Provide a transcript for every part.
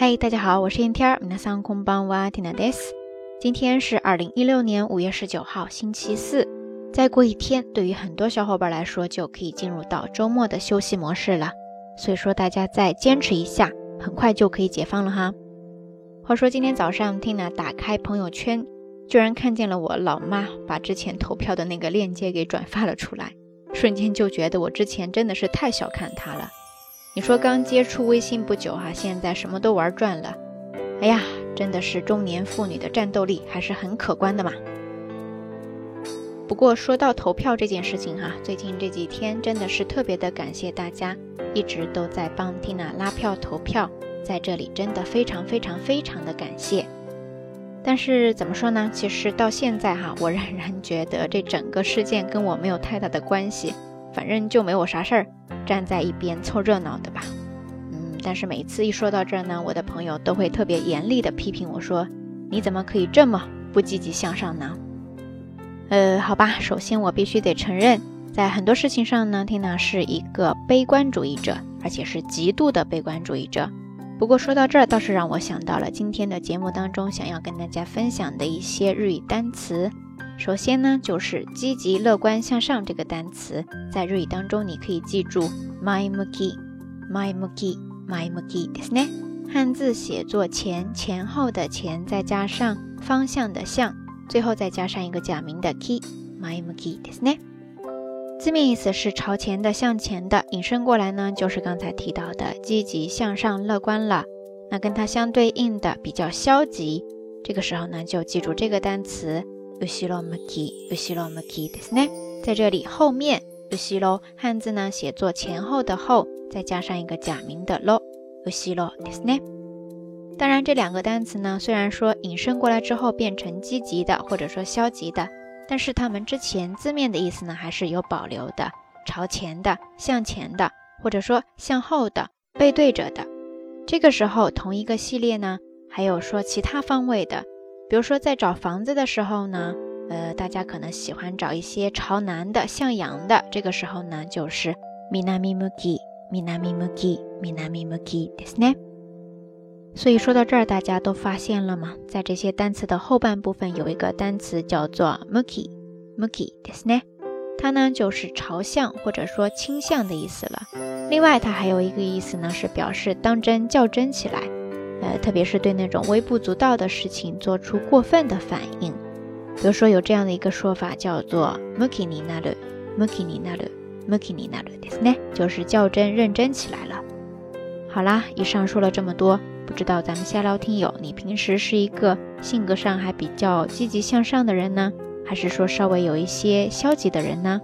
嗨，大家好，我是燕天儿，皆さんこんばんは、ティナです。今天是二零一六年五月十九号，星期四。再过一天，对于很多小伙伴来说，就可以进入到周末的休息模式了。所以说，大家再坚持一下，很快就可以解放了哈。话说今天早上，Tina 打开朋友圈，居然看见了我老妈把之前投票的那个链接给转发了出来，瞬间就觉得我之前真的是太小看她了。 你说刚接触微信不久哈，现在什么都玩转了，哎呀，真的是中年妇女的战斗力还是很可观的嘛。不过说到投票这件事情哈，最近这几天真的是特别的感谢大家一直都在帮 Tina 拉票投票，在这里真的非常非常非常的感谢。但是怎么说呢？其实到现在哈，我仍然觉得这整个事件跟我没有太大的关系，反正就没我啥事儿。站在一边凑热闹的吧，嗯，但是每次一说到这儿呢，我的朋友都会特别严厉的批评我说：“你怎么可以这么不积极向上呢？”呃，好吧，首先我必须得承认，在很多事情上呢缇娜是一个悲观主义者，而且是极度的悲观主义者。不过说到这儿，倒是让我想到了今天的节目当中想要跟大家分享的一些日语单词。首先呢，就是积极乐观向上这个单词，在日语当中你可以记住 my muki my muki my muki，ですね。汉字写作前前后的前，再加上方向的向，最后再加上一个假名的 ki my muki，ですね。字面意思是朝前的、向前的，引申过来呢，就是刚才提到的积极向上、乐观了。那跟它相对应的比较消极，这个时候呢，就记住这个单词。 u s h i r o m a k i u s h i r o m a k i ですね。在这里后面 u s h i r o 汉字呢写作前后的后，再加上一个假名的 lo u s h i r o ですね。当然，这两个单词呢，虽然说引申过来之后变成积极的或者说消极的，但是它们之前字面的意思呢还是有保留的，朝前的、向前的，或者说向后的、背对着的。这个时候同一个系列呢，还有说其他方位的。 比如说，在找房子的时候呢，呃，大家可能喜欢找一些朝南的、向阳的。这个时候呢，就是 minami muki minami muki minami muki ですね。所以说到这儿，大家都发现了吗？在这些单词的后半部分有一个单词叫做 muki muki ですね，它呢就是朝向或者说倾向的意思了。另外，它还有一个意思呢，是表示当真、较真起来。 呃，特别是对那种微不足道的事情做出过分的反应，比如说有这样的一个说法叫做 “muki ni naru”，“muki ni naru”，“muki ni naru” ですね，就是较真认真起来了。好啦，以上说了这么多，不知道咱们下聊听友，你平时是一个性格上还比较积极向上的人呢，还是说稍微有一些消极的人呢？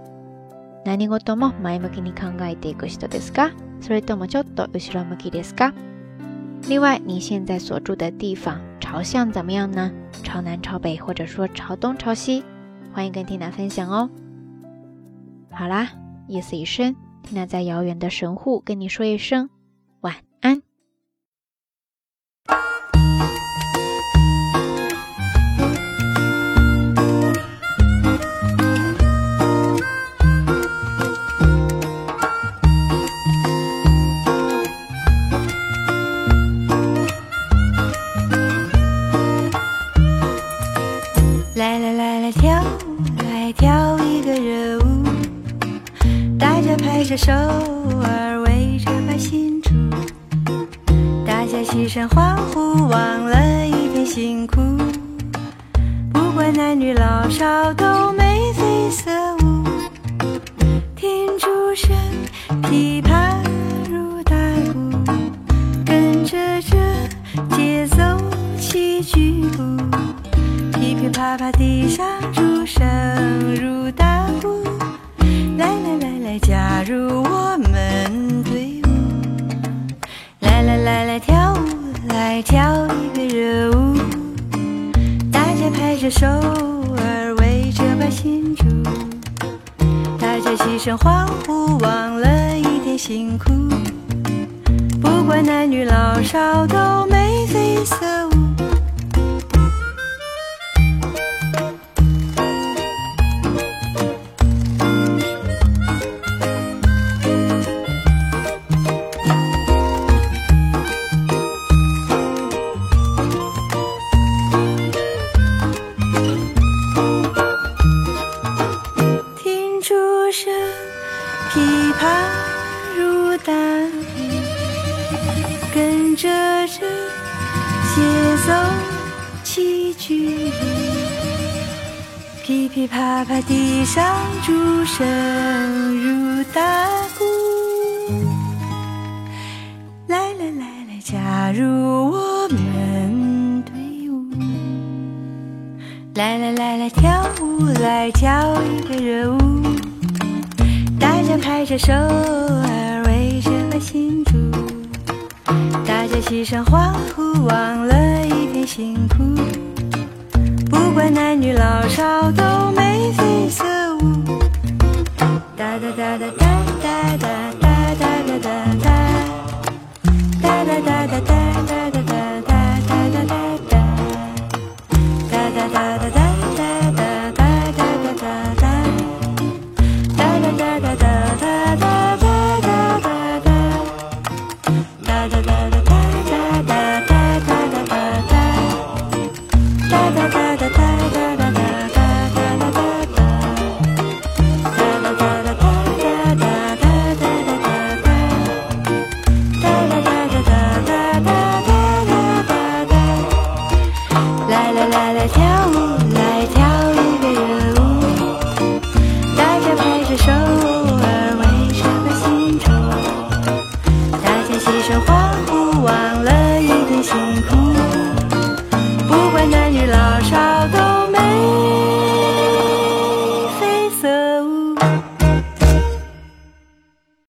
何事も前向きに考えていく人ですか？それともちょっと後ろ向きですか？ 另外，你现在所住的地方朝向怎么样呢？朝南、朝北，或者说朝东、朝西？欢迎跟缇娜分享哦。好啦，夜色已深，缇娜在遥远的神户跟你说一声着手儿围着白新竹，大家齐声欢呼，忘了一片辛苦。不管男女老少，都眉飞色舞。听竹声，琵琶如打鼓，跟着这节奏起脚步，噼噼啪啪地上竹声如打鼓。入我们队伍，来来来来跳舞，来跳一个热舞，大家拍着手儿围着把新竹，大家齐声欢呼，忘了一点辛苦，不管男女老少都眉飞色。着这节奏起居，噼噼啪啪地上鼓声如打鼓。来来来来，加入我们队伍！来来来来，跳舞来跳一个热舞！大家拍着手儿围着把庆祝，大家齐声欢呼，忘了一片辛苦。不管男女老少，都没